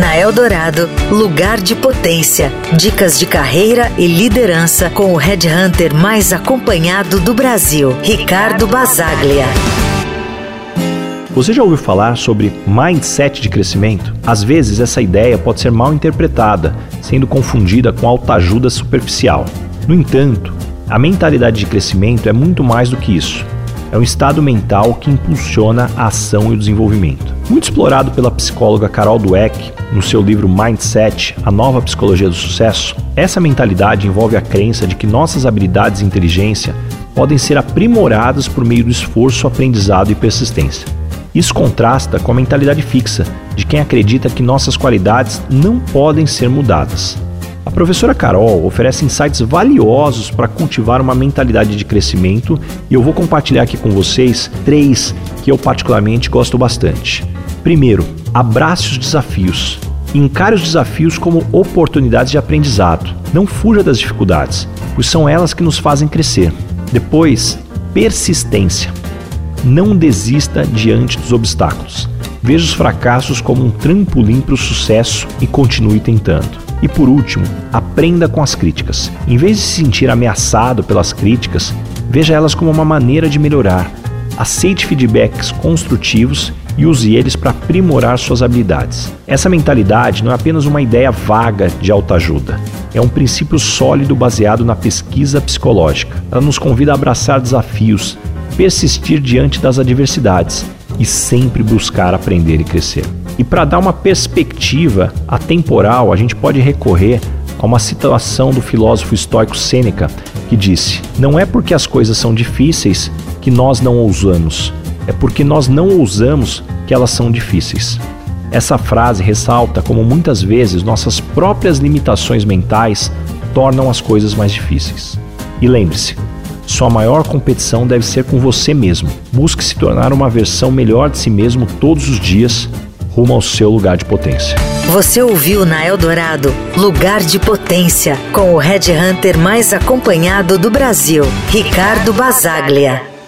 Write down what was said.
Na Eldorado, lugar de potência. Dicas de carreira e liderança com o headhunter mais acompanhado do Brasil, Ricardo Basaglia. Você já ouviu falar sobre mindset de crescimento? Às vezes essa ideia pode ser mal interpretada, sendo confundida com autoajuda superficial. No entanto, a mentalidade de crescimento é muito mais do que isso. É um estado mental que impulsiona a ação e o desenvolvimento. Muito explorado pela psicóloga Carol Dweck no seu livro Mindset, a nova psicologia do sucesso, essa mentalidade envolve a crença de que nossas habilidades e inteligência podem ser aprimoradas por meio do esforço, aprendizado e persistência. Isso contrasta com a mentalidade fixa de quem acredita que nossas qualidades não podem ser mudadas. A professora Carol oferece insights valiosos para cultivar uma mentalidade de crescimento e eu vou compartilhar aqui com vocês três que eu particularmente gosto bastante. Primeiro, abrace os desafios. Encare os desafios como oportunidades de aprendizado. Não fuja das dificuldades, pois são elas que nos fazem crescer. Depois, persistência. Não desista diante dos obstáculos. Veja os fracassos como um trampolim para o sucesso e continue tentando. E por último, aprenda com as críticas. Em vez de se sentir ameaçado pelas críticas, veja elas como uma maneira de melhorar. Aceite feedbacks construtivos e use eles para aprimorar suas habilidades. Essa mentalidade não é apenas uma ideia vaga de autoajuda, é um princípio sólido baseado na pesquisa psicológica. Ela nos convida a abraçar desafios, persistir diante das adversidades e sempre buscar aprender e crescer. E para dar uma perspectiva atemporal, a gente pode recorrer a uma citação do filósofo estoico Sêneca, que disse: Não é porque as coisas são difíceis que nós não ousamos, é porque nós não ousamos que elas são difíceis. Essa frase ressalta como muitas vezes nossas próprias limitações mentais tornam as coisas mais difíceis. E lembre-se, sua maior competição deve ser com você mesmo. Busque se tornar uma versão melhor de si mesmo todos os dias, rumo ao seu lugar de potência. Você ouviu na Eldorado Lugar de Potência, com o Red Hunter mais acompanhado do Brasil, Ricardo Basaglia.